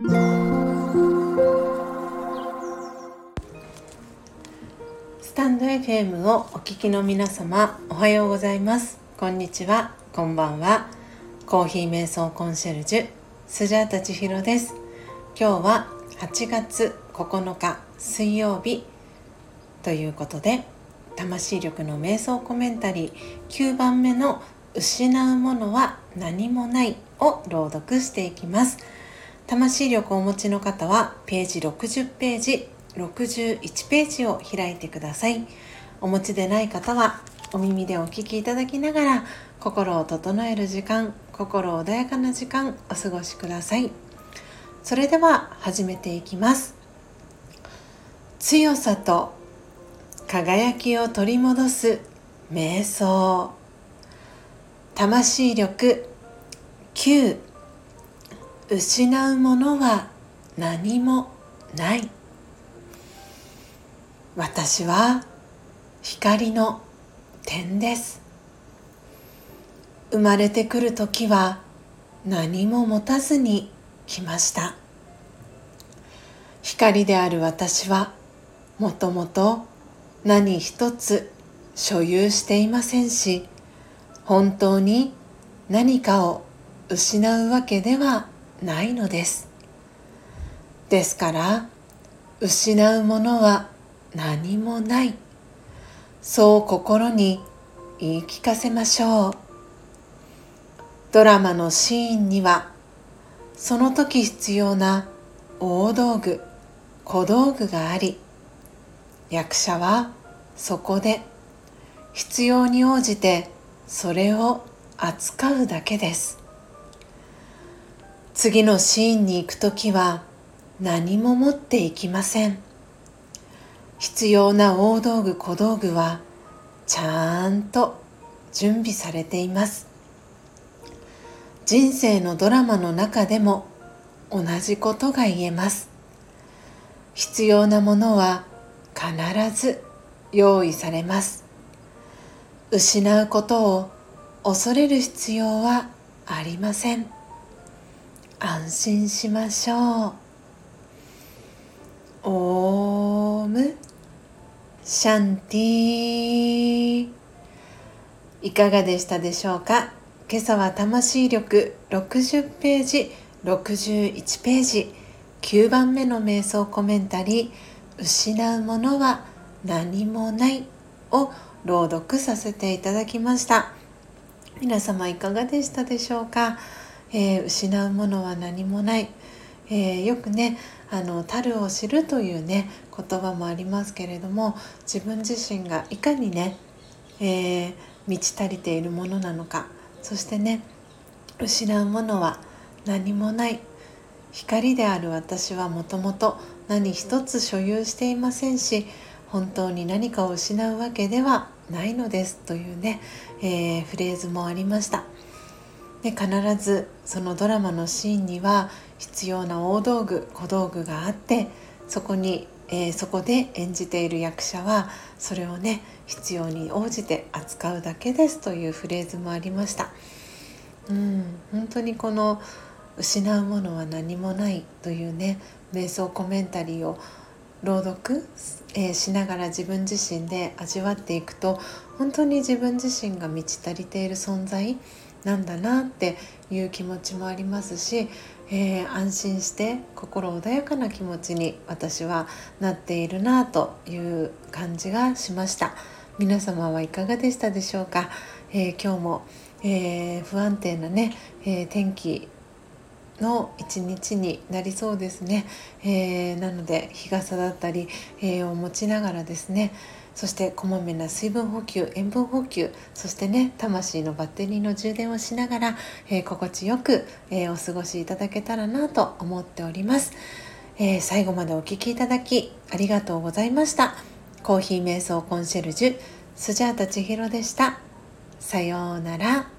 スタンド FM をお聞きの皆様おはようございます。こんにちは。こんばんは。コーヒー瞑想コンシェルジュスジャータ千尋です。今日は8月9日水曜日ということで魂力の瞑想コメンタリー9番目の失うものは何もないを朗読していきます。魂力をお持ちの方はページ60ページ61ページを開いてください。お持ちでない方はお耳でお聞きいただきながら心を整える時間心穏やかな時間お過ごしください。それでは始めていきます。強さと輝きを取り戻す瞑想。魂力9失うものは何もない。私は光の点です。生まれてくる時は何も持たずに来ました。光である私はもともと何一つ所有していませんし本当に何かを失うわけではないのです。ですから失うものは何もない。そう心に言い聞かせましょう。ドラマのシーンにはその時必要な大道具小道具があり役者はそこで必要に応じてそれを扱うだけです。次のシーンに行く時は何も持っていきません。必要な大道具小道具はちゃんと準備されています。人生のドラマの中でも同じことが言えます。必要なものは必ず用意されます。失うことを恐れる必要はありません。安心しましょう。オーム。シャンティいかがでしたでしょうか？今朝は魂力60ページ61ページ。9番目の瞑想コメンタリー「失うものは何もない」を朗読させていただきました。皆様いかがでしたでしょうか？えー、失うものは何もない、えー、よくねあの樽を知るというね言葉もありますけれども自分自身がいかにね、えー、満ち足りているものなのかそしてね失うものは何もない光である私はもともと何一つ所有していませんし本当に何かを失うわけではないのですというね、えー、フレーズもありました。で必ずそのドラマのシーンには必要な大道具小道具があってそこに、えー、そこで演じている役者はそれをね必要に応じて扱うだけですというフレーズもありました。うん本当にこの失うものは何もないというね瞑想コメンタリーを朗読、えー、しながら自分自身で味わっていくと本当に自分自身が満ち足りている存在なんだなっていう気持ちもありますし、えー、安心して心穏やかな気持ちに私はなっているなという感じがしました。皆様はいかがでしたでしょうか、えー、今日も、えー、不安定なね、え天気の一日になりそうですね、えなので日傘だったり、えを持ちながらですねそしてこまめな水分補給塩分補給そしてね魂のバッテリーの充電をしながら、えー、心地よく、えー、お過ごしいただけたらなと思っております、えー、最後までお聴きいただきありがとうございました。コーヒー瞑想コンシェルジュスジャータ千尋でした。さようなら。